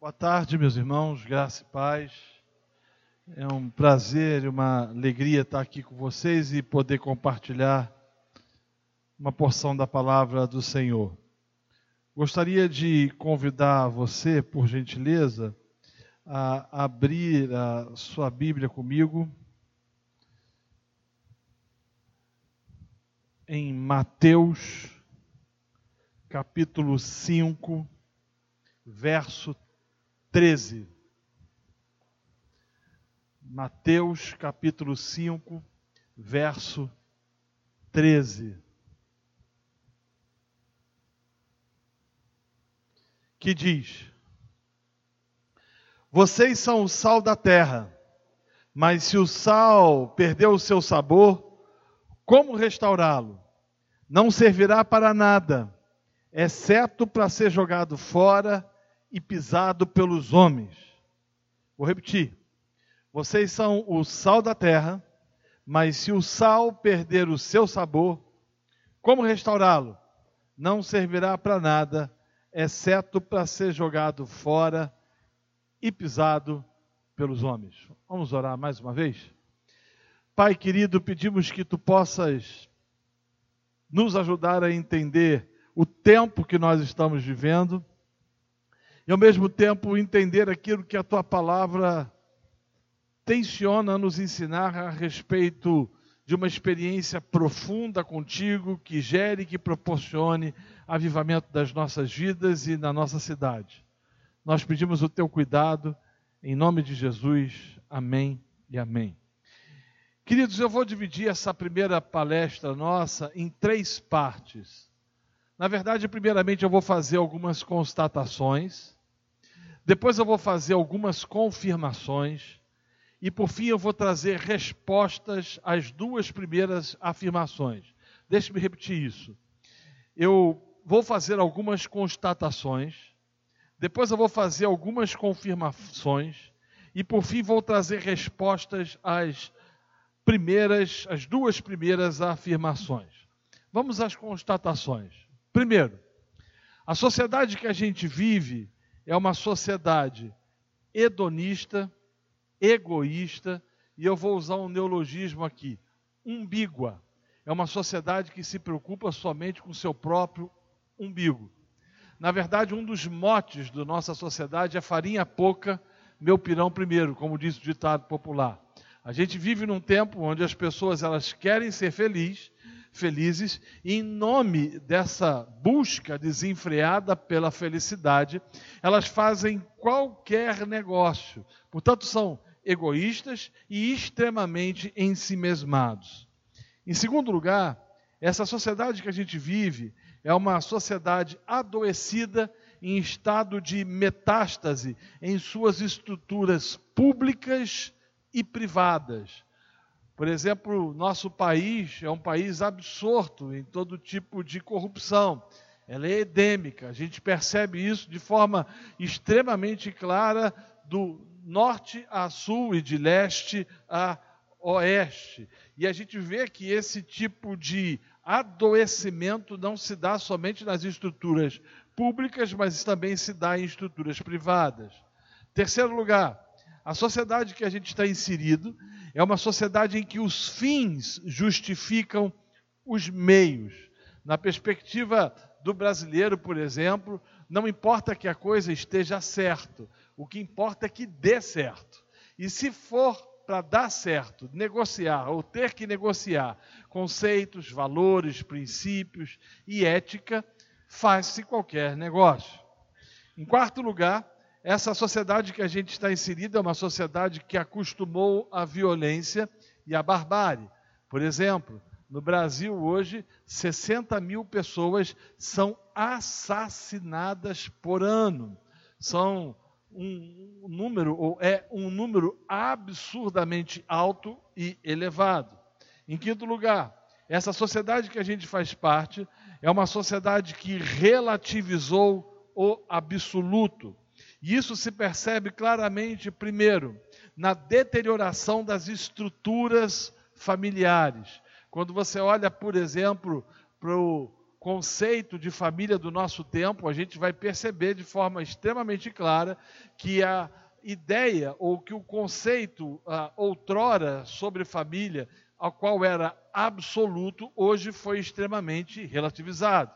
Boa tarde, meus irmãos, graça e paz. É um prazer e uma alegria estar aqui com vocês e poder compartilhar uma porção da palavra do Senhor. Gostaria de convidar você, por gentileza, a abrir a sua Bíblia comigo em Mateus, capítulo 5, verso 13. Mateus capítulo 5, verso 13. Que diz: Vocês são o sal da terra, mas se o sal perdeu o seu sabor, como restaurá-lo? Não servirá para nada, exceto para ser jogado fora e pisado pelos homens. Vou repetir. Vocês são o sal da terra, mas se o sal perder o seu sabor, como restaurá-lo? Não servirá para nada, exceto para ser jogado fora e pisado pelos homens. Vamos orar mais uma vez? Pai querido, pedimos que tu possas nos ajudar a entender o tempo que nós estamos vivendo e ao mesmo tempo entender aquilo que a tua palavra tenciona nos ensinar a respeito de uma experiência profunda contigo, que gere, que proporcione avivamento das nossas vidas e na nossa cidade. Nós pedimos o teu cuidado, em nome de Jesus. Amém e amém. Queridos, eu vou dividir essa primeira palestra nossa em três partes. Na verdade, primeiramente, eu vou fazer algumas constatações depois eu vou fazer algumas confirmações e por fim eu vou trazer respostas às duas primeiras afirmações. Deixe-me repetir isso. Eu vou fazer algumas constatações, depois eu vou fazer algumas confirmações e por fim vou trazer respostas às primeiras, as duas primeiras afirmações. Vamos às constatações. Primeiro, a sociedade que a gente vive é uma sociedade hedonista, egoísta, e eu vou usar um neologismo aqui, umbígua. É uma sociedade que se preocupa somente com seu próprio umbigo. Na verdade, um dos motes da nossa sociedade é farinha pouca, meu pirão primeiro, como diz o ditado popular. A gente vive num tempo onde as pessoas elas querem ser felizes, felizes, e em nome dessa busca desenfreada pela felicidade, elas fazem qualquer negócio. Portanto, são egoístas e extremamente ensimesmados. Em segundo lugar, essa sociedade que a gente vive é uma sociedade adoecida em estado de metástase em suas estruturas públicas e privadas. Por exemplo, nosso país é um país absorto em todo tipo de corrupção. Ela é endêmica. A gente percebe isso de forma extremamente clara do norte a sul e de leste a oeste. E a gente vê que esse tipo de adoecimento não se dá somente nas estruturas públicas, mas também se dá em estruturas privadas. Terceiro lugar, a sociedade que a gente está inserido é uma sociedade em que os fins justificam os meios. Na perspectiva do brasileiro, por exemplo, não importa que a coisa esteja certo, o que importa é que dê certo. E se for para dar certo, negociar ou ter que negociar conceitos, valores, princípios e ética, faz-se qualquer negócio. Em quarto lugar, essa sociedade que a gente está inserida é uma sociedade que acostumou a violência e a barbárie. Por exemplo, no Brasil hoje, 60 mil pessoas são assassinadas por ano. São um número, ou é um número absurdamente alto e elevado. Em quinto lugar, essa sociedade que a gente faz parte é uma sociedade que relativizou o absoluto. E isso se percebe claramente, primeiro, na deterioração das estruturas familiares. Quando você olha, por exemplo, para o conceito de família do nosso tempo, a gente vai perceber de forma extremamente clara que a ideia ou que o conceito ah, outrora sobre família, ao qual era absoluto, hoje foi extremamente relativizado.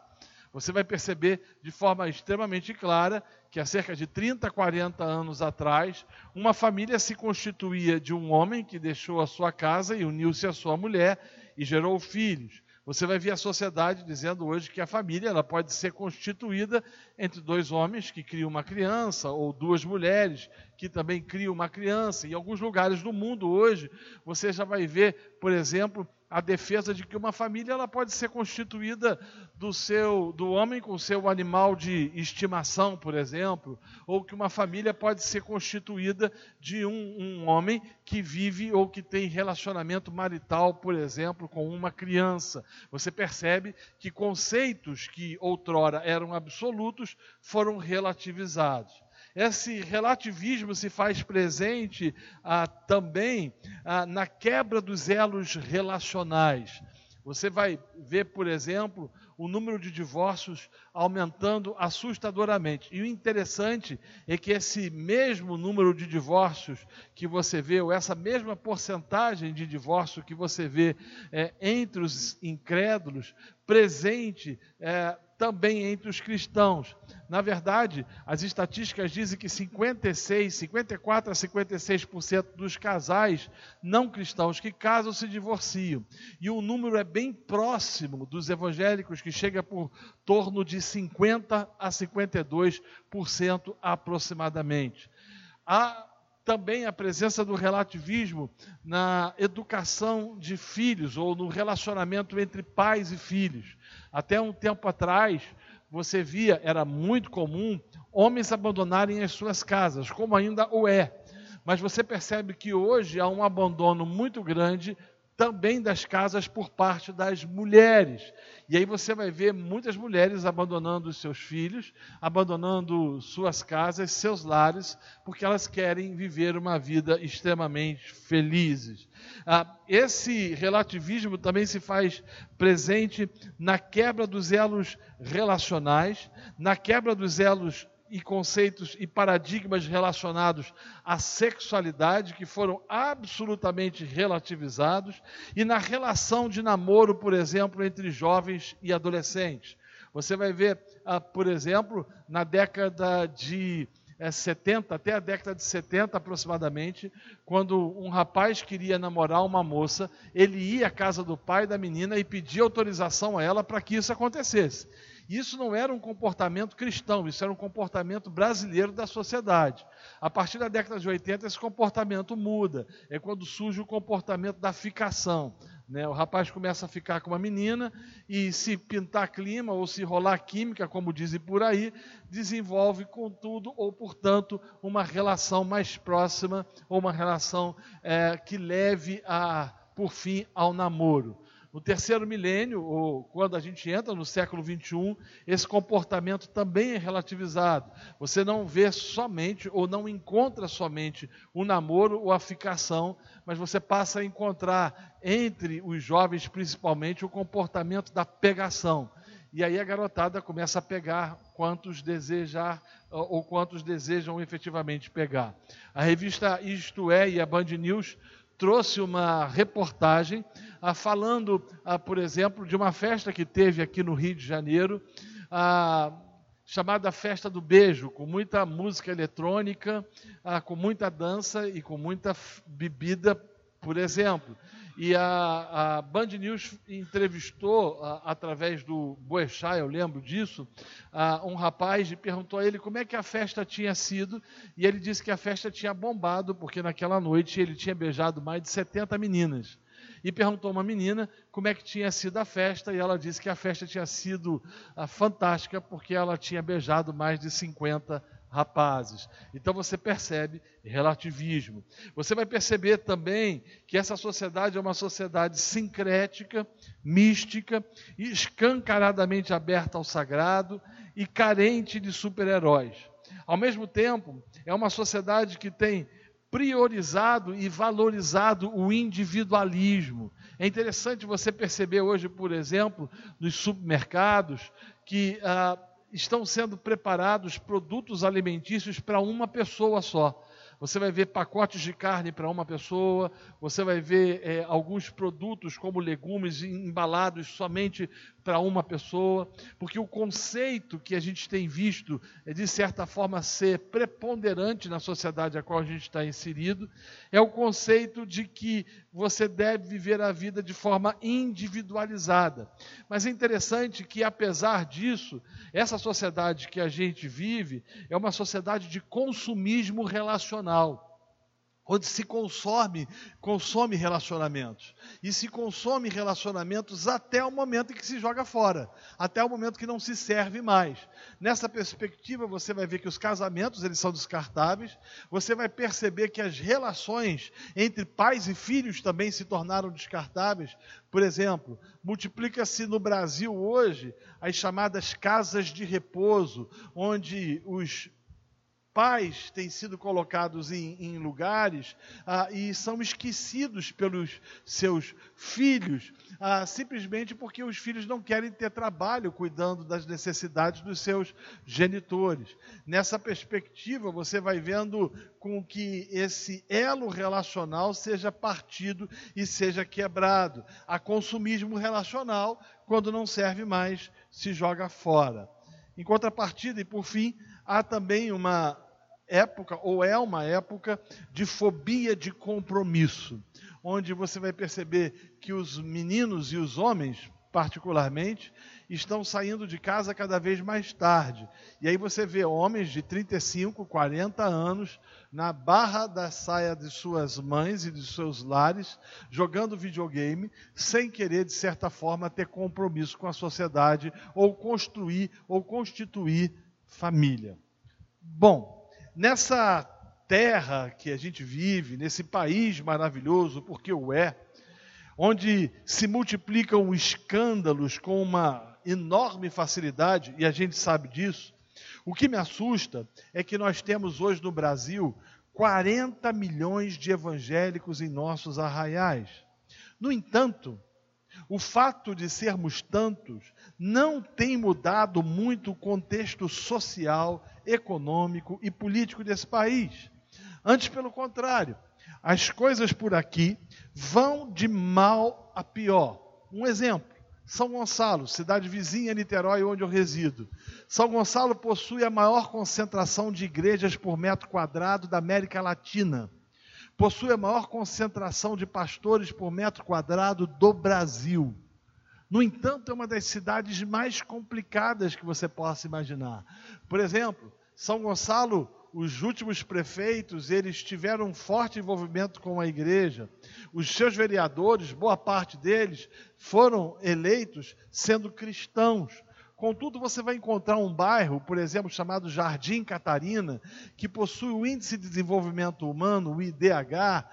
Você vai perceber de forma extremamente clara que há cerca de 30, 40 anos atrás, uma família se constituía de um homem que deixou a sua casa e uniu-se à sua mulher e gerou filhos. Você vai ver a sociedade dizendo hoje que a família ela pode ser constituída entre dois homens que criam uma criança ou duas mulheres que também criam uma criança. Em alguns lugares do mundo hoje, você já vai ver, por exemplo, a defesa de que uma família ela pode ser constituída do seu do homem com seu animal de estimação, por exemplo, ou que uma família pode ser constituída de um, um homem que vive ou que tem relacionamento marital, por exemplo, com uma criança. Você percebe que conceitos que outrora eram absolutos foram relativizados. Esse relativismo se faz presente ah, também ah, na quebra dos elos relacionais. Você vai ver, por exemplo, o número de divórcios aumentando assustadoramente. E o interessante é que esse mesmo número de divórcios que você vê, ou essa mesma porcentagem de divórcio que você vê é, entre os incrédulos, presente é, também entre os cristãos. Na verdade, as estatísticas dizem que 56, 54 a 56% dos casais não cristãos que casam se divorciam. E o número é bem próximo dos evangélicos, que chega por torno de 50 a 52% aproximadamente. Há também a presença do relativismo na educação de filhos ou no relacionamento entre pais e filhos. Até um tempo atrás, você via, era muito comum, homens abandonarem as suas casas, como ainda o é. Mas você percebe que hoje há um abandono muito grande também das casas por parte das mulheres. E aí você vai ver muitas mulheres abandonando seus filhos, abandonando suas casas, seus lares, porque elas querem viver uma vida extremamente felizes. Ah, esse relativismo também se faz presente na quebra dos elos relacionais, na quebra dos elos e conceitos e paradigmas relacionados à sexualidade que foram absolutamente relativizados e na relação de namoro, por exemplo, entre jovens e adolescentes. Você vai ver, ah, por exemplo, na década de 70, eh, até a década de 70 aproximadamente, quando um rapaz queria namorar uma moça, ele ia à casa do pai da menina e pedia autorização a ela para que isso acontecesse. Isso não era um comportamento cristão, isso era um comportamento brasileiro da sociedade. A partir da década de 80, esse comportamento muda. É quando surge o comportamento da ficação. Né? O rapaz começa a ficar com uma menina e, se pintar clima ou se rolar química, como dizem por aí, desenvolve, contudo ou portanto, uma relação mais próxima ou uma relação é, que leve a, por fim ao namoro. No terceiro milênio, ou quando a gente entra no século 21, esse comportamento também é relativizado. Você não vê somente ou não encontra somente o namoro ou a ficação, mas você passa a encontrar entre os jovens, principalmente, o comportamento da pegação. E aí a garotada começa a pegar quantos desejar ou quantos desejam efetivamente pegar. A revista Isto É e a Band News trouxe uma reportagem ah, falando, ah, por exemplo, de uma festa que teve aqui no Rio de Janeiro, ah, chamada Festa do Beijo, com muita música eletrônica, ah, com muita dança e com muita bebida, por exemplo. E a, a Band News entrevistou, a, através do Boechat, eu lembro disso, a, um rapaz e perguntou a ele como é que a festa tinha sido. E ele disse que a festa tinha bombado, porque naquela noite ele tinha beijado mais de 70 meninas. E perguntou a uma menina como é que tinha sido a festa, e ela disse que a festa tinha sido fantástica, porque ela tinha beijado mais de 50 rapazes. Então você percebe relativismo. Você vai perceber também que essa sociedade é uma sociedade sincrética, mística, escancaradamente aberta ao sagrado e carente de super-heróis. Ao mesmo tempo, é uma sociedade que tem priorizado e valorizado o individualismo. É interessante você perceber hoje, por exemplo, nos supermercados, que ah, estão sendo preparados produtos alimentícios para uma pessoa só. Você vai ver pacotes de carne para uma pessoa, você vai ver é, alguns produtos como legumes embalados somente para uma pessoa, porque o conceito que a gente tem visto é de certa forma ser preponderante na sociedade a qual a gente está inserido, é o conceito de que você deve viver a vida de forma individualizada. Mas é interessante que apesar disso, essa sociedade que a gente vive é uma sociedade de consumismo relacional onde se consome, consome relacionamentos. E se consome relacionamentos até o momento em que se joga fora, até o momento que não se serve mais. Nessa perspectiva, você vai ver que os casamentos, eles são descartáveis, você vai perceber que as relações entre pais e filhos também se tornaram descartáveis. Por exemplo, multiplica-se no Brasil hoje as chamadas casas de repouso, onde os pais têm sido colocados em, em lugares ah, e são esquecidos pelos seus filhos, ah, simplesmente porque os filhos não querem ter trabalho cuidando das necessidades dos seus genitores. Nessa perspectiva, você vai vendo com que esse elo relacional seja partido e seja quebrado. Há consumismo relacional, quando não serve mais, se joga fora. Em contrapartida, e por fim, há também uma época, ou é uma época, de fobia de compromisso, onde você vai perceber que os meninos e os homens, particularmente, estão saindo de casa cada vez mais tarde. E aí você vê homens de 35, 40 anos na barra da saia de suas mães e de seus lares, jogando videogame, sem querer, de certa forma, ter compromisso com a sociedade ou construir ou constituir família. Bom, nessa terra que a gente vive, nesse país maravilhoso, porque o é, onde se multiplicam escândalos com uma enorme facilidade, e a gente sabe disso, o que me assusta é que nós temos hoje no Brasil 40 milhões de evangélicos em nossos arraiais. No entanto, o fato de sermos tantos não tem mudado muito o contexto social econômico e político desse país. Antes, pelo contrário, as coisas por aqui vão de mal a pior. Um exemplo: São Gonçalo, cidade vizinha Niterói, onde eu resido. São Gonçalo possui a maior concentração de igrejas por metro quadrado da América Latina. Possui a maior concentração de pastores por metro quadrado do Brasil. No entanto, é uma das cidades mais complicadas que você possa imaginar. Por exemplo, São Gonçalo, os últimos prefeitos, eles tiveram um forte envolvimento com a igreja. Os seus vereadores, boa parte deles, foram eleitos sendo cristãos. Contudo, você vai encontrar um bairro, por exemplo, chamado Jardim Catarina, que possui o Índice de Desenvolvimento Humano, o IDH,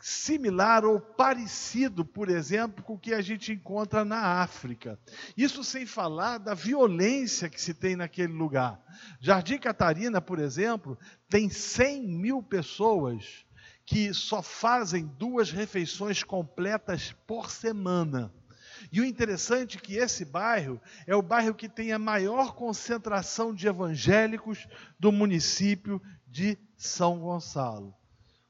similar ou parecido, por exemplo, com o que a gente encontra na África. Isso sem falar da violência que se tem naquele lugar. Jardim Catarina, por exemplo, tem 100 mil pessoas que só fazem duas refeições completas por semana. E o interessante é que esse bairro é o bairro que tem a maior concentração de evangélicos do município de São Gonçalo.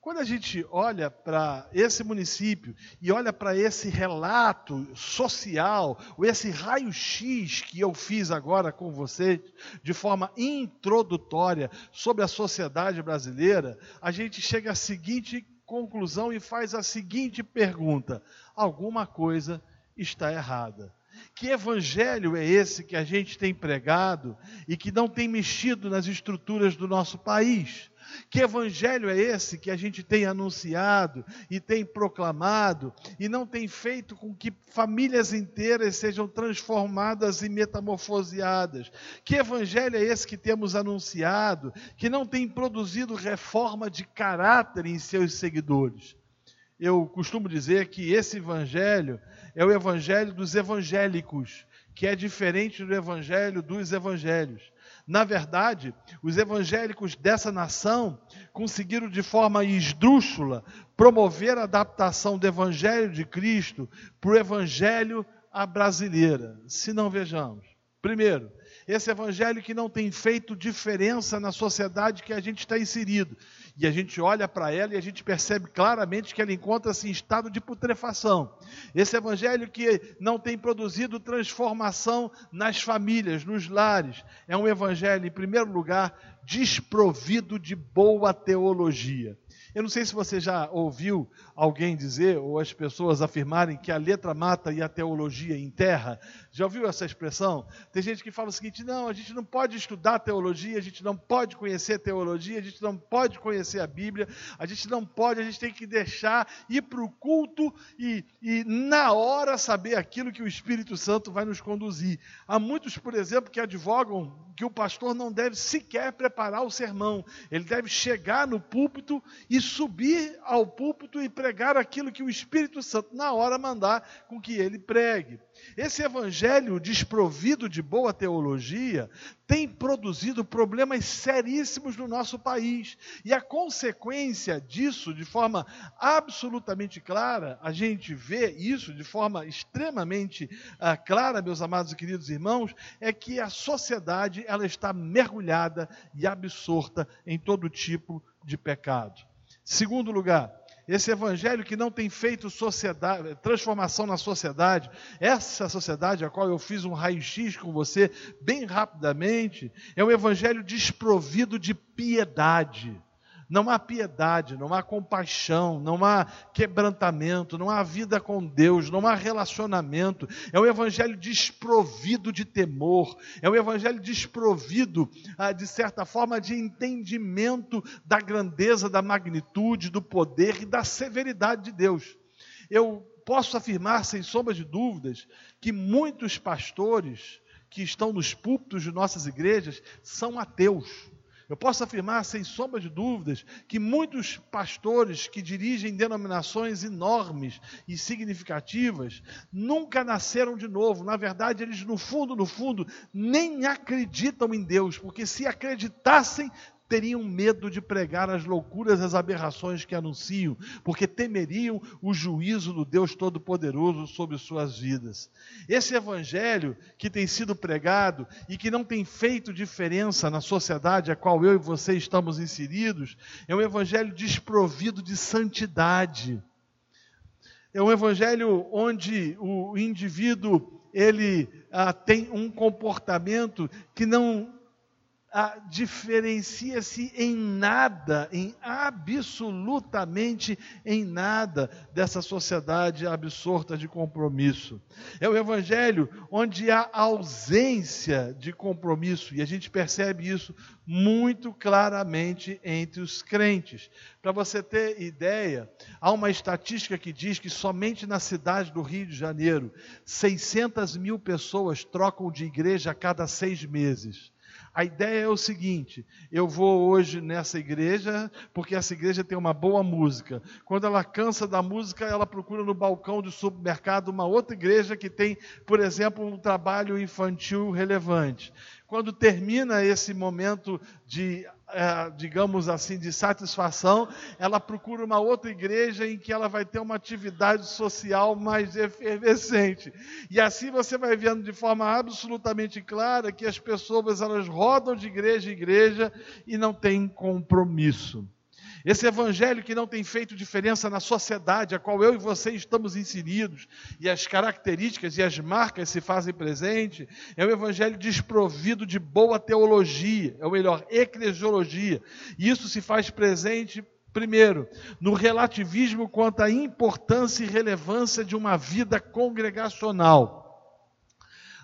Quando a gente olha para esse município e olha para esse relato social, ou esse raio-x que eu fiz agora com vocês, de forma introdutória, sobre a sociedade brasileira, a gente chega à seguinte conclusão e faz a seguinte pergunta: alguma coisa está errada. Que evangelho é esse que a gente tem pregado e que não tem mexido nas estruturas do nosso país? Que evangelho é esse que a gente tem anunciado e tem proclamado e não tem feito com que famílias inteiras sejam transformadas e metamorfoseadas? Que evangelho é esse que temos anunciado que não tem produzido reforma de caráter em seus seguidores? Eu costumo dizer que esse evangelho é o evangelho dos evangélicos, que é diferente do evangelho dos evangelhos. Na verdade, os evangélicos dessa nação conseguiram de forma esdrúxula promover a adaptação do Evangelho de Cristo para o Evangelho à brasileira. Se não vejamos. Primeiro, esse evangelho que não tem feito diferença na sociedade que a gente está inserido. E a gente olha para ela e a gente percebe claramente que ela encontra-se em estado de putrefação. Esse evangelho que não tem produzido transformação nas famílias, nos lares. É um evangelho, em primeiro lugar, desprovido de boa teologia. Eu não sei se você já ouviu alguém dizer, ou as pessoas afirmarem que a letra mata e a teologia enterra. Já ouviu essa expressão? Tem gente que fala o seguinte: não, a gente não pode estudar teologia, a gente não pode conhecer teologia, a gente não pode conhecer a Bíblia, a gente não pode, a gente tem que deixar ir para o culto e, e, na hora, saber aquilo que o Espírito Santo vai nos conduzir. Há muitos, por exemplo, que advogam que o pastor não deve sequer preparar o sermão, ele deve chegar no púlpito e subir ao púlpito e pregar aquilo que o Espírito Santo, na hora, mandar com que ele pregue. Esse evangelho desprovido de boa teologia tem produzido problemas seríssimos no nosso país. E a consequência disso, de forma absolutamente clara, a gente vê isso de forma extremamente uh, clara, meus amados e queridos irmãos, é que a sociedade ela está mergulhada e absorta em todo tipo de pecado. Segundo lugar, esse evangelho que não tem feito sociedade, transformação na sociedade, essa sociedade a qual eu fiz um raio-x com você bem rapidamente, é um evangelho desprovido de piedade. Não há piedade, não há compaixão, não há quebrantamento, não há vida com Deus, não há relacionamento. É um evangelho desprovido de temor, é um evangelho desprovido, ah, de certa forma, de entendimento da grandeza, da magnitude, do poder e da severidade de Deus. Eu posso afirmar, sem sombra de dúvidas, que muitos pastores que estão nos púlpitos de nossas igrejas são ateus eu posso afirmar, sem sombra de dúvidas, que muitos pastores que dirigem denominações enormes e significativas nunca nasceram de novo. Na verdade, eles, no fundo, no fundo, nem acreditam em Deus, porque se acreditassem, teriam medo de pregar as loucuras, as aberrações que anunciam, porque temeriam o juízo do Deus Todo-Poderoso sobre suas vidas. Esse evangelho que tem sido pregado e que não tem feito diferença na sociedade a qual eu e você estamos inseridos, é um evangelho desprovido de santidade. É um evangelho onde o indivíduo ele ah, tem um comportamento que não ah, diferencia-se em nada, em absolutamente em nada dessa sociedade absorta de compromisso. É o evangelho onde há ausência de compromisso e a gente percebe isso muito claramente entre os crentes. Para você ter ideia, há uma estatística que diz que somente na cidade do Rio de Janeiro, 600 mil pessoas trocam de igreja a cada seis meses. A ideia é o seguinte: eu vou hoje nessa igreja, porque essa igreja tem uma boa música. Quando ela cansa da música, ela procura no balcão do supermercado uma outra igreja que tem, por exemplo, um trabalho infantil relevante. Quando termina esse momento de digamos assim, de satisfação, ela procura uma outra igreja em que ela vai ter uma atividade social mais efervescente. E assim você vai vendo de forma absolutamente clara que as pessoas elas rodam de igreja em igreja e não têm compromisso. Esse evangelho que não tem feito diferença na sociedade a qual eu e você estamos inseridos, e as características e as marcas se fazem presente, é um evangelho desprovido de boa teologia, é o melhor, eclesiologia. E isso se faz presente Primeiro, no relativismo quanto à importância e relevância de uma vida congregacional.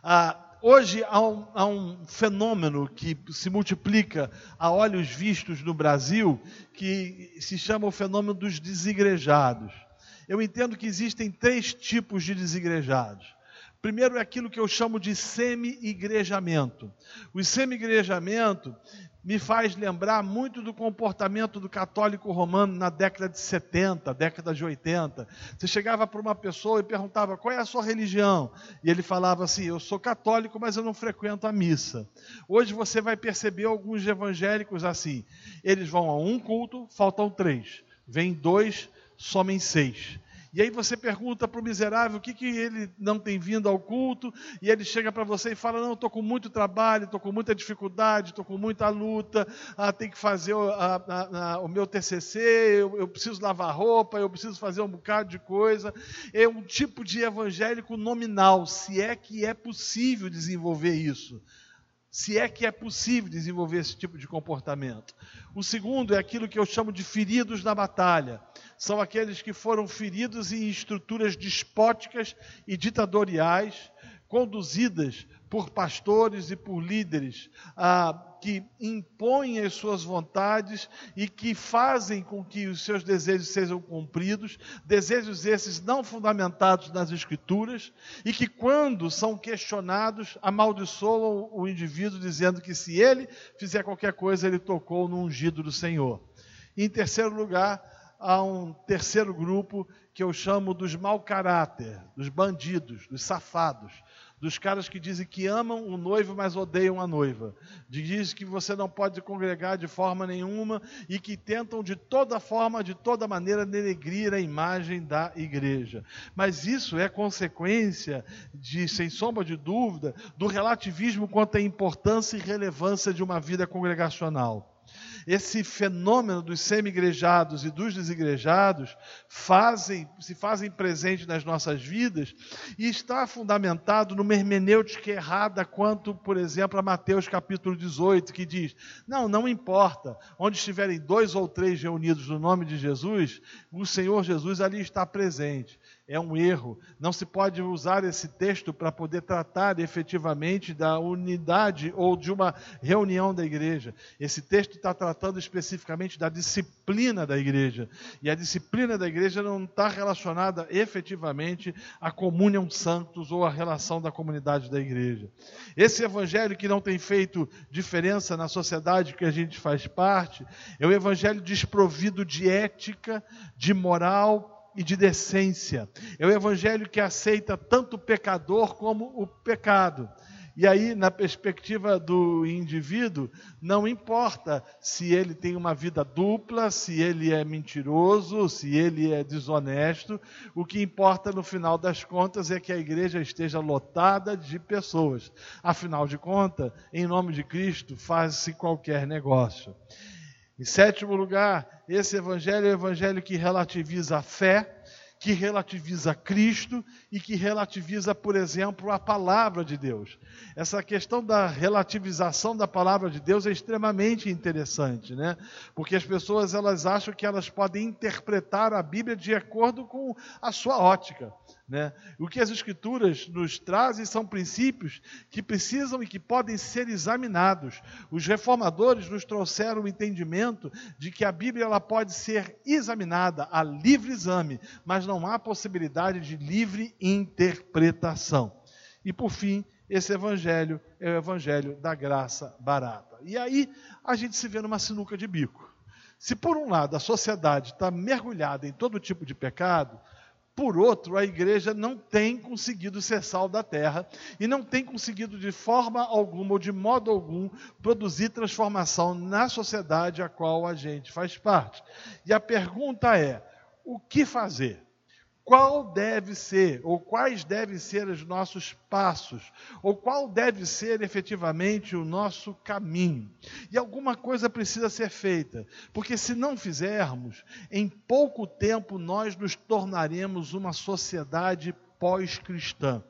Ah, hoje há um, há um, fenômeno que se multiplica a olhos vistos no Brasil, que se chama o fenômeno dos desigrejados. Eu entendo que existem três tipos de desigrejados. Primeiro é aquilo que eu chamo de semi-igrejamento. O semi-igrejamento me faz lembrar muito do comportamento do católico romano na década de 70, década de 80. Você chegava para uma pessoa e perguntava qual é a sua religião, e ele falava assim: Eu sou católico, mas eu não frequento a missa. Hoje você vai perceber alguns evangélicos assim: eles vão a um culto, faltam três, vem dois, somem seis. E aí você pergunta para o miserável o que, que ele não tem vindo ao culto, e ele chega para você e fala: Não, estou com muito trabalho, estou com muita dificuldade, estou com muita luta, ah, tem que fazer o, a, a, o meu TCC, eu, eu preciso lavar roupa, eu preciso fazer um bocado de coisa. É um tipo de evangélico nominal, se é que é possível desenvolver isso se é que é possível desenvolver esse tipo de comportamento. O segundo é aquilo que eu chamo de feridos na batalha. São aqueles que foram feridos em estruturas despóticas e ditatoriais, conduzidas por pastores e por líderes ah, que impõem as suas vontades e que fazem com que os seus desejos sejam cumpridos, desejos esses não fundamentados nas Escrituras e que, quando são questionados, amaldiçoam o indivíduo, dizendo que se ele fizer qualquer coisa, ele tocou no ungido do Senhor. Em terceiro lugar, há um terceiro grupo que eu chamo dos mau caráter, dos bandidos, dos safados dos caras que dizem que amam o noivo, mas odeiam a noiva, dizem que você não pode congregar de forma nenhuma e que tentam de toda forma, de toda maneira, denegrir a imagem da igreja. Mas isso é consequência de, sem sombra de dúvida, do relativismo quanto à importância e relevância de uma vida congregacional esse fenômeno dos semi-igrejados e dos desigrejados fazem, se fazem presente nas nossas vidas e está fundamentado numa hermenêutica errada quanto, por exemplo, a Mateus capítulo 18, que diz: Não, não importa, onde estiverem dois ou três reunidos no nome de Jesus, o Senhor Jesus ali está presente é um erro. Não se pode usar esse texto para poder tratar efetivamente da unidade ou de uma reunião da igreja. Esse texto está tratando especificamente da disciplina da igreja. E a disciplina da igreja não está relacionada efetivamente à comunhão santos ou à relação da comunidade da igreja. Esse evangelho que não tem feito diferença na sociedade que a gente faz parte, é o evangelho desprovido de ética, de moral, e de decência. É o evangelho que aceita tanto o pecador como o pecado. E aí, na perspectiva do indivíduo, não importa se ele tem uma vida dupla, se ele é mentiroso, se ele é desonesto, o que importa no final das contas é que a igreja esteja lotada de pessoas. Afinal de contas, em nome de Cristo, faz-se qualquer negócio. Em sétimo lugar, esse evangelho é o evangelho que relativiza a fé, que relativiza Cristo e que relativiza, por exemplo, a palavra de Deus. Essa questão da relativização da palavra de Deus é extremamente interessante, né? Porque as pessoas elas acham que elas podem interpretar a Bíblia de acordo com a sua ótica. Né? O que as Escrituras nos trazem são princípios que precisam e que podem ser examinados. Os reformadores nos trouxeram o entendimento de que a Bíblia ela pode ser examinada a livre exame, mas não há possibilidade de livre interpretação. E por fim, esse evangelho é o evangelho da graça barata. E aí a gente se vê numa sinuca de bico. Se por um lado a sociedade está mergulhada em todo tipo de pecado, por outro, a igreja não tem conseguido ser sal da terra e não tem conseguido de forma alguma ou de modo algum produzir transformação na sociedade a qual a gente faz parte. E a pergunta é: o que fazer? Qual deve ser, ou quais devem ser os nossos passos, ou qual deve ser efetivamente o nosso caminho. E alguma coisa precisa ser feita, porque se não fizermos, em pouco tempo nós nos tornaremos uma sociedade pós-cristã.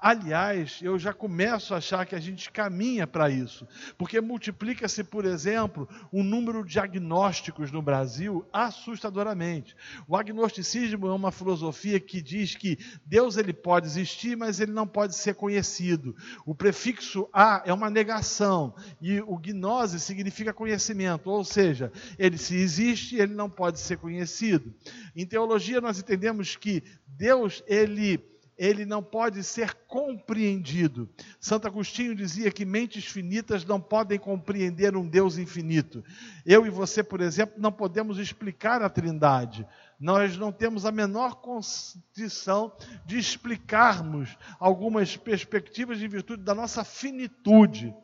Aliás, eu já começo a achar que a gente caminha para isso, porque multiplica-se, por exemplo, o número de agnósticos no Brasil assustadoramente. O agnosticismo é uma filosofia que diz que Deus ele pode existir, mas ele não pode ser conhecido. O prefixo a é uma negação e o gnose significa conhecimento, ou seja, ele se existe, ele não pode ser conhecido. Em teologia nós entendemos que Deus ele ele não pode ser compreendido. Santo Agostinho dizia que mentes finitas não podem compreender um Deus infinito. Eu e você, por exemplo, não podemos explicar a Trindade. Nós não temos a menor condição de explicarmos algumas perspectivas em virtude da nossa finitude.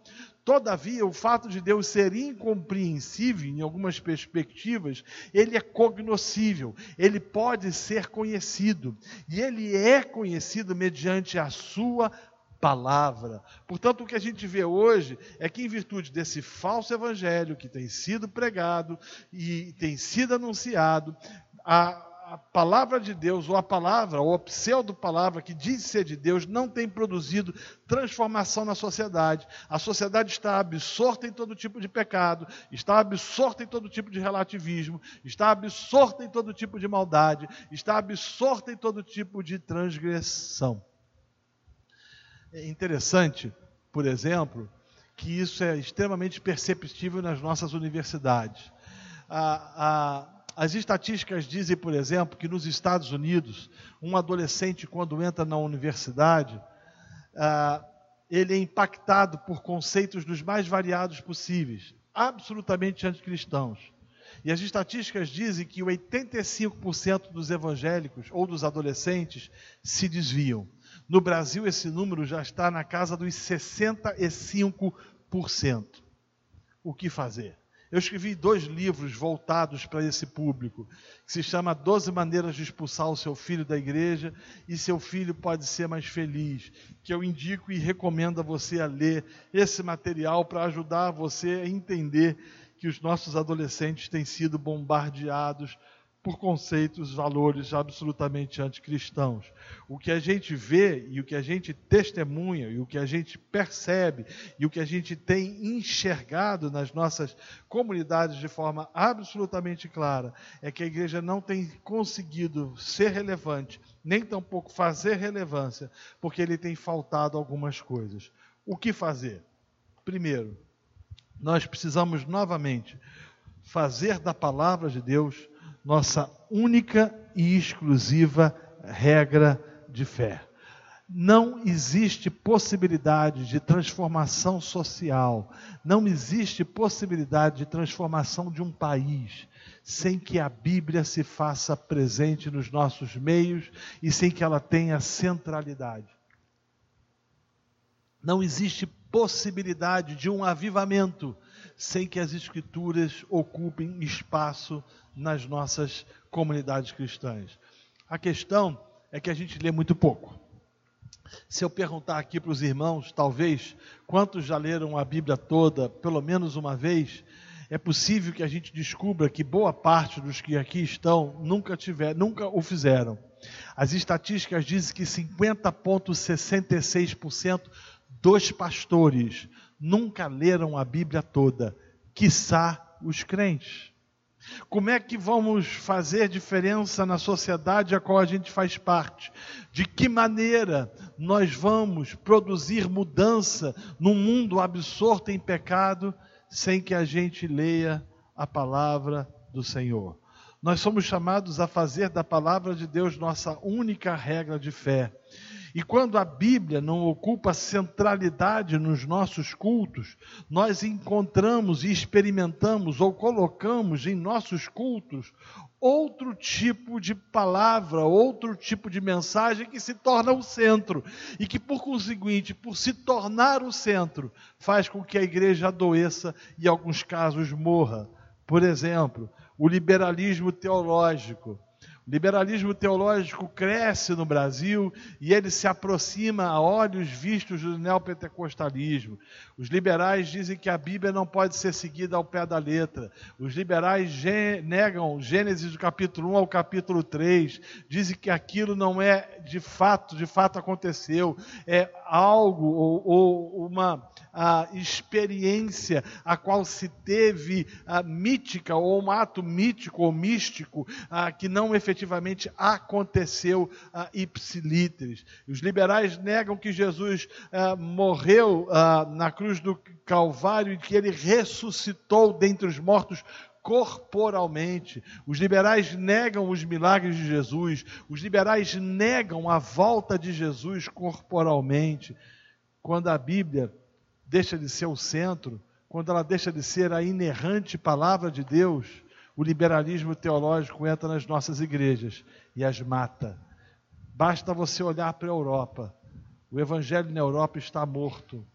Todavia, o fato de Deus ser incompreensível em algumas perspectivas, ele é cognoscível, ele pode ser conhecido, e ele é conhecido mediante a sua palavra. Portanto, o que a gente vê hoje é que, em virtude desse falso evangelho que tem sido pregado e tem sido anunciado, a, a palavra de Deus, ou a palavra, ou a pseudo-palavra que diz ser de Deus, não tem produzido transformação na sociedade. A sociedade está absorta em todo tipo de pecado, está absorta em todo tipo de relativismo, está absorta em todo tipo de maldade, está absorta em todo tipo de transgressão. É interessante, por exemplo, que isso é extremamente perceptível nas nossas universidades. A, a, as estatísticas dizem, por exemplo, que nos Estados Unidos, um adolescente, quando entra na universidade, ah, ele é impactado por conceitos dos mais variados possíveis, absolutamente anticristãos. E as estatísticas dizem que 85% dos evangélicos ou dos adolescentes se desviam. No Brasil, esse número já está na casa dos 65%. O que fazer? Eu escrevi dois livros voltados para esse público, que se chama Doze Maneiras de Expulsar o Seu Filho da Igreja e Seu Filho Pode Ser Mais Feliz, que eu indico e recomendo a você a ler esse material para ajudar você a entender que os nossos adolescentes têm sido bombardeados por conceitos, valores absolutamente anticristãos. O que a gente vê e o que a gente testemunha e o que a gente percebe e o que a gente tem enxergado nas nossas comunidades de forma absolutamente clara é que a igreja não tem conseguido ser relevante, nem tampouco fazer relevância, porque ele tem faltado algumas coisas. O que fazer? Primeiro, nós precisamos novamente fazer da palavra de Deus nossa única e exclusiva regra de fé. Não existe possibilidade de transformação social, não existe possibilidade de transformação de um país sem que a Bíblia se faça presente nos nossos meios e sem que ela tenha centralidade. Não existe possibilidade de um avivamento sem que as Escrituras ocupem espaço nas nossas comunidades cristãs. A questão é que a gente lê muito pouco. Se eu perguntar aqui para os irmãos, talvez, quantos já leram a Bíblia toda, pelo menos uma vez, é possível que a gente descubra que boa parte dos que aqui estão nunca tiver, nunca o fizeram. As estatísticas dizem que 50,66% dos pastores nunca leram a Bíblia toda, quiçá os crentes. Como é que vamos fazer diferença na sociedade a qual a gente faz parte? De que maneira nós vamos produzir mudança num mundo absorto em pecado sem que a gente leia a palavra do Senhor? Nós somos chamados a fazer da palavra de Deus nossa única regra de fé. E quando a Bíblia não ocupa centralidade nos nossos cultos, nós encontramos e experimentamos ou colocamos em nossos cultos outro tipo de palavra, outro tipo de mensagem que se torna o centro e que, por conseguinte, por se tornar o centro, faz com que a igreja adoeça e, em alguns casos, morra. Por exemplo, o liberalismo teológico liberalismo teológico cresce no Brasil e ele se aproxima a olhos vistos do neopentecostalismo. Os liberais dizem que a Bíblia não pode ser seguida ao pé da letra. Os liberais negam Gênesis do capítulo 1 ao capítulo 3, dizem que aquilo não é de fato, de fato aconteceu, é algo ou, ou uma a experiência a qual se teve a mítica ou um ato mítico ou místico a, que não efetivamente aconteceu a ipsiliteres. Os liberais negam que Jesus morreu na cruz do Calvário e que ele ressuscitou dentre os mortos corporalmente. Os liberais negam os milagres de Jesus, os liberais negam a volta de Jesus corporalmente. Quando a Bíblia deixa de ser o centro, quando ela deixa de ser a inerrante palavra de Deus, o liberalismo teológico entra nas nossas igrejas e as mata. Basta você olhar para a Europa. O evangelho na Europa está morto.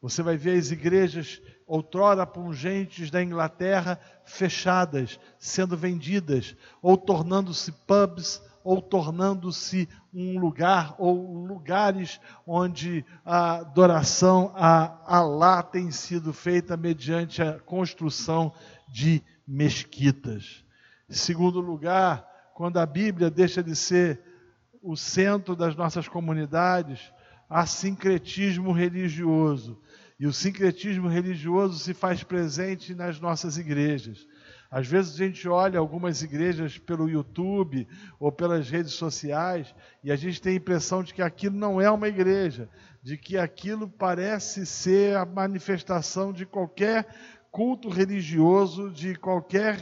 Você vai ver as igrejas outrora pungentes da Inglaterra fechadas, sendo vendidas, ou tornando-se pubs, ou tornando-se um lugar, ou lugares onde a adoração a Alá tem sido feita mediante a construção de mesquitas. Em segundo lugar, quando a Bíblia deixa de ser o centro das nossas comunidades, há sincretismo religioso. E o sincretismo religioso se faz presente nas nossas igrejas. Às vezes a gente olha algumas igrejas pelo YouTube ou pelas redes sociais e a gente tem a impressão de que aquilo não é uma igreja, de que aquilo parece ser a manifestação de qualquer culto religioso de qualquer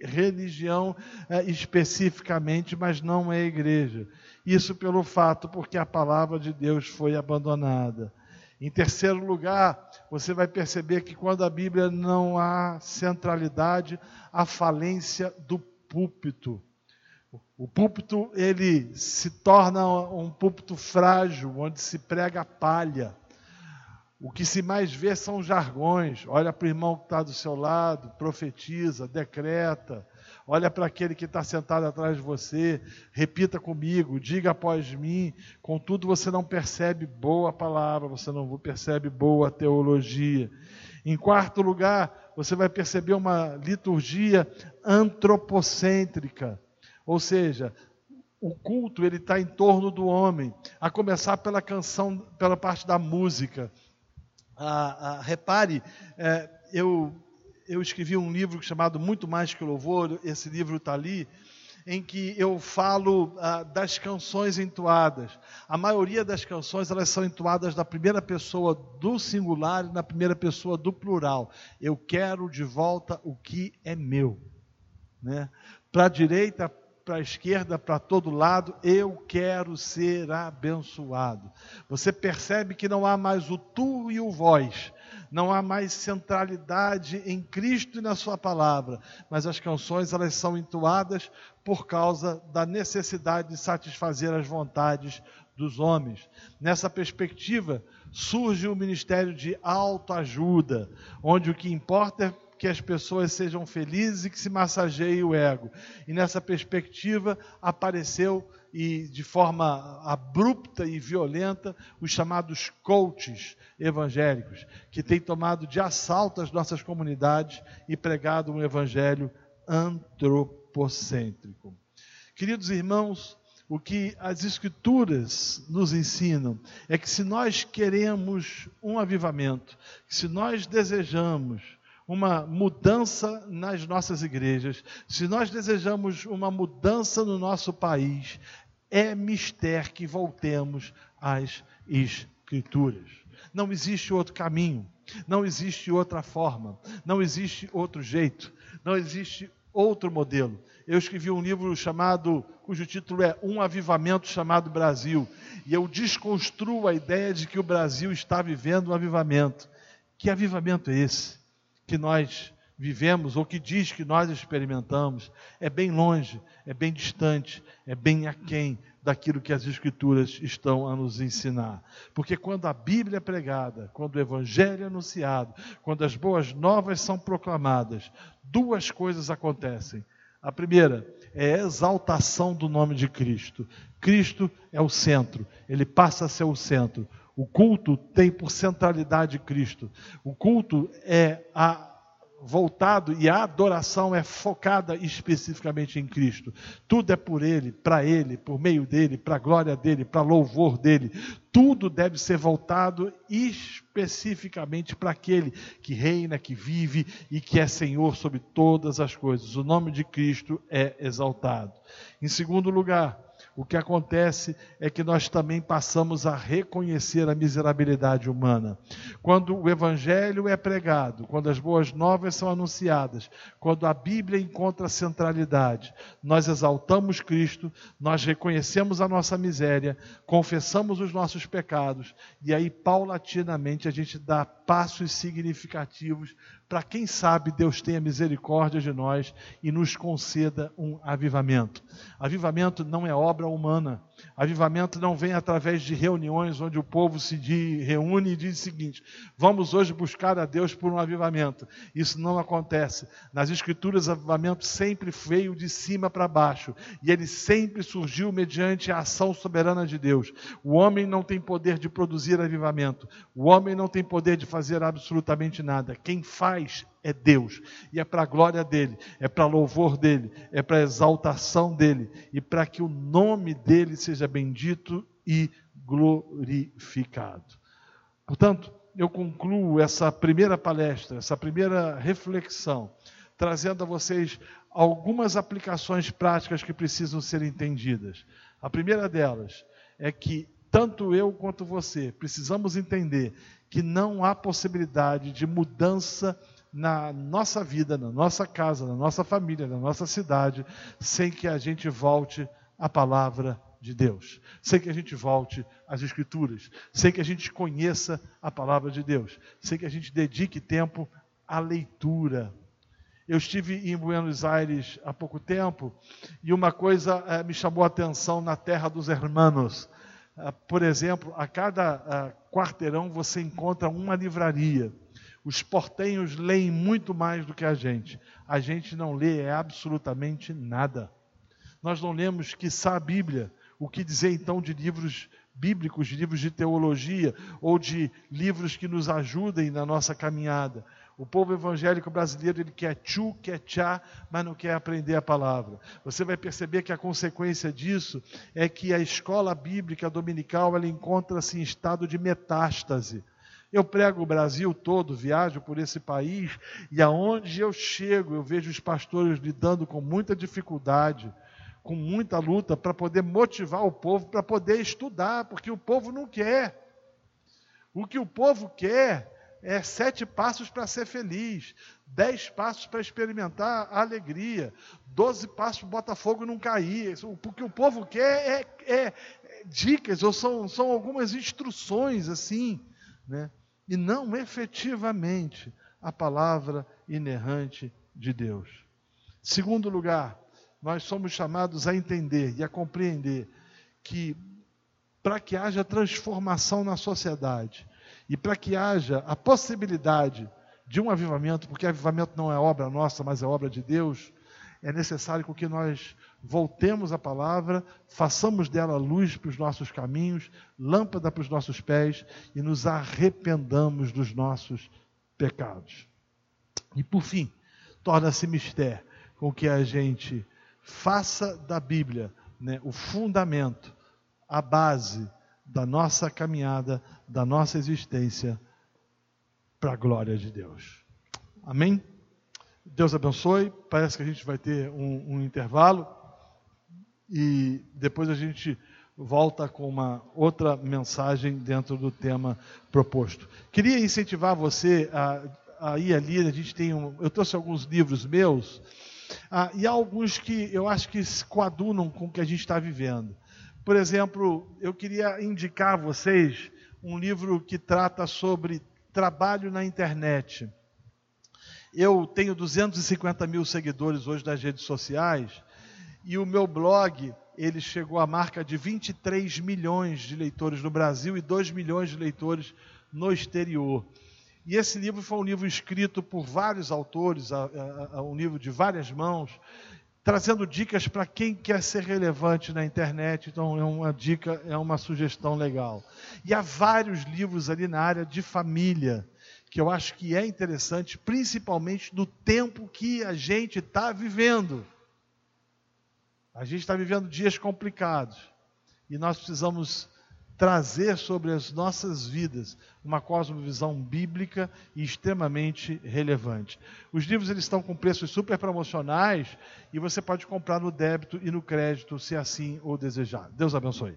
religião é, especificamente, mas não é igreja. Isso pelo fato porque a palavra de Deus foi abandonada. Em terceiro lugar, você vai perceber que quando a Bíblia não há centralidade, a falência do púlpito. O púlpito ele se torna um púlpito frágil, onde se prega palha. O que se mais vê são jargões. Olha para o irmão que está do seu lado, profetiza, decreta. Olha para aquele que está sentado atrás de você, repita comigo, diga após mim. Contudo, você não percebe boa palavra, você não percebe boa teologia. Em quarto lugar, você vai perceber uma liturgia antropocêntrica, ou seja, o culto ele está em torno do homem, a começar pela canção, pela parte da música. Ah, ah, repare, é, eu, eu escrevi um livro chamado Muito Mais que Louvor, esse livro está ali, em que eu falo ah, das canções entoadas. A maioria das canções elas são entoadas da primeira pessoa do singular e na primeira pessoa do plural. Eu quero de volta o que é meu. Né? Para a direita, para a esquerda, para todo lado, eu quero ser abençoado. Você percebe que não há mais o tu e o vós, não há mais centralidade em Cristo e na Sua palavra, mas as canções elas são entoadas por causa da necessidade de satisfazer as vontades dos homens. Nessa perspectiva, surge o ministério de autoajuda, onde o que importa é que as pessoas sejam felizes e que se massageie o ego. E nessa perspectiva apareceu e de forma abrupta e violenta os chamados coaches evangélicos, que têm tomado de assalto as nossas comunidades e pregado um evangelho antropocêntrico. Queridos irmãos, o que as Escrituras nos ensinam é que se nós queremos um avivamento, se nós desejamos uma mudança nas nossas igrejas, se nós desejamos uma mudança no nosso país, é mistério que voltemos às Escrituras. Não existe outro caminho, não existe outra forma, não existe outro jeito, não existe outro modelo. Eu escrevi um livro chamado, cujo título é Um Avivamento Chamado Brasil, e eu desconstruo a ideia de que o Brasil está vivendo um avivamento. Que avivamento é esse? que nós vivemos ou que diz que nós experimentamos é bem longe, é bem distante, é bem aquém daquilo que as Escrituras estão a nos ensinar. Porque quando a Bíblia é pregada, quando o Evangelho é anunciado, quando as boas novas são proclamadas, duas coisas acontecem. A primeira é a exaltação do nome de Cristo. Cristo é o centro, ele passa a ser o centro. O culto tem por centralidade Cristo. O culto é a, voltado e a adoração é focada especificamente em Cristo. Tudo é por Ele, para Ele, por meio dele, para a glória dele, para louvor dele. Tudo deve ser voltado especificamente para aquele que reina, que vive e que é Senhor sobre todas as coisas. O nome de Cristo é exaltado. Em segundo lugar, O que acontece é que nós também passamos a reconhecer a miserabilidade humana. Quando o Evangelho é pregado, quando as boas novas são anunciadas, quando a Bíblia encontra centralidade, nós exaltamos Cristo, nós reconhecemos a nossa miséria, confessamos os nossos pecados e aí, paulatinamente, a gente dá passos significativos para quem sabe Deus tenha misericórdia de nós e nos conceda um avivamento. Avivamento não é obra humana. Avivamento não vem através de reuniões onde o povo se reúne e diz o seguinte: vamos hoje buscar a Deus por um avivamento. Isso não acontece. Nas Escrituras, avivamento sempre veio de cima para baixo e ele sempre surgiu mediante a ação soberana de Deus. O homem não tem poder de produzir avivamento, o homem não tem poder de fazer absolutamente nada. Quem faz é Deus, e é para a glória dele, é para louvor dele, é para exaltação dele, e para que o nome dele seja bendito e glorificado. Portanto, eu concluo essa primeira palestra, essa primeira reflexão, trazendo a vocês algumas aplicações práticas que precisam ser entendidas. A primeira delas é que tanto eu quanto você precisamos entender que não há possibilidade de mudança na nossa vida, na nossa casa, na nossa família, na nossa cidade, sem que a gente volte à palavra de Deus, sem que a gente volte às Escrituras, sem que a gente conheça a palavra de Deus, sem que a gente dedique tempo à leitura. Eu estive em Buenos Aires há pouco tempo e uma coisa eh, me chamou a atenção na terra dos hermanos. Ah, por exemplo, a cada ah, quarteirão você encontra uma livraria. Os portenhos leem muito mais do que a gente. A gente não lê é absolutamente nada. Nós não lemos, quiçá, a Bíblia. O que dizer então de livros bíblicos, de livros de teologia ou de livros que nos ajudem na nossa caminhada? O povo evangélico brasileiro ele quer tchu, quer tchá, mas não quer aprender a palavra. Você vai perceber que a consequência disso é que a escola bíblica dominical ela encontra-se em estado de metástase. Eu prego o Brasil todo, viajo por esse país e aonde eu chego, eu vejo os pastores lidando com muita dificuldade, com muita luta para poder motivar o povo para poder estudar, porque o povo não quer. O que o povo quer é sete passos para ser feliz, dez passos para experimentar a alegria, doze passos para o Botafogo não cair. O que o povo quer é, é, é dicas, ou são, são algumas instruções assim, né? E não efetivamente a palavra inerrante de Deus. Segundo lugar, nós somos chamados a entender e a compreender que para que haja transformação na sociedade e para que haja a possibilidade de um avivamento, porque avivamento não é obra nossa, mas é obra de Deus, é necessário que nós voltemos à palavra, façamos dela luz para os nossos caminhos, lâmpada para os nossos pés e nos arrependamos dos nossos pecados. E por fim, torna-se mistério com que a gente faça da Bíblia né, o fundamento, a base da nossa caminhada, da nossa existência para a glória de Deus. Amém? Deus abençoe. Parece que a gente vai ter um, um intervalo e depois a gente volta com uma outra mensagem dentro do tema proposto. Queria incentivar você a, a ir ali. A gente tem um, eu trouxe alguns livros meus ah, e há alguns que eu acho que se coadunam com o que a gente está vivendo. Por exemplo, eu queria indicar a vocês um livro que trata sobre trabalho na internet. Eu tenho 250 mil seguidores hoje nas redes sociais e o meu blog ele chegou à marca de 23 milhões de leitores no Brasil e 2 milhões de leitores no exterior. E esse livro foi um livro escrito por vários autores, um livro de várias mãos, trazendo dicas para quem quer ser relevante na internet. Então, é uma dica, é uma sugestão legal. E há vários livros ali na área de família que eu acho que é interessante, principalmente do tempo que a gente está vivendo. A gente está vivendo dias complicados e nós precisamos trazer sobre as nossas vidas uma cosmovisão bíblica e extremamente relevante. Os livros eles estão com preços super promocionais e você pode comprar no débito e no crédito, se assim o desejar. Deus abençoe.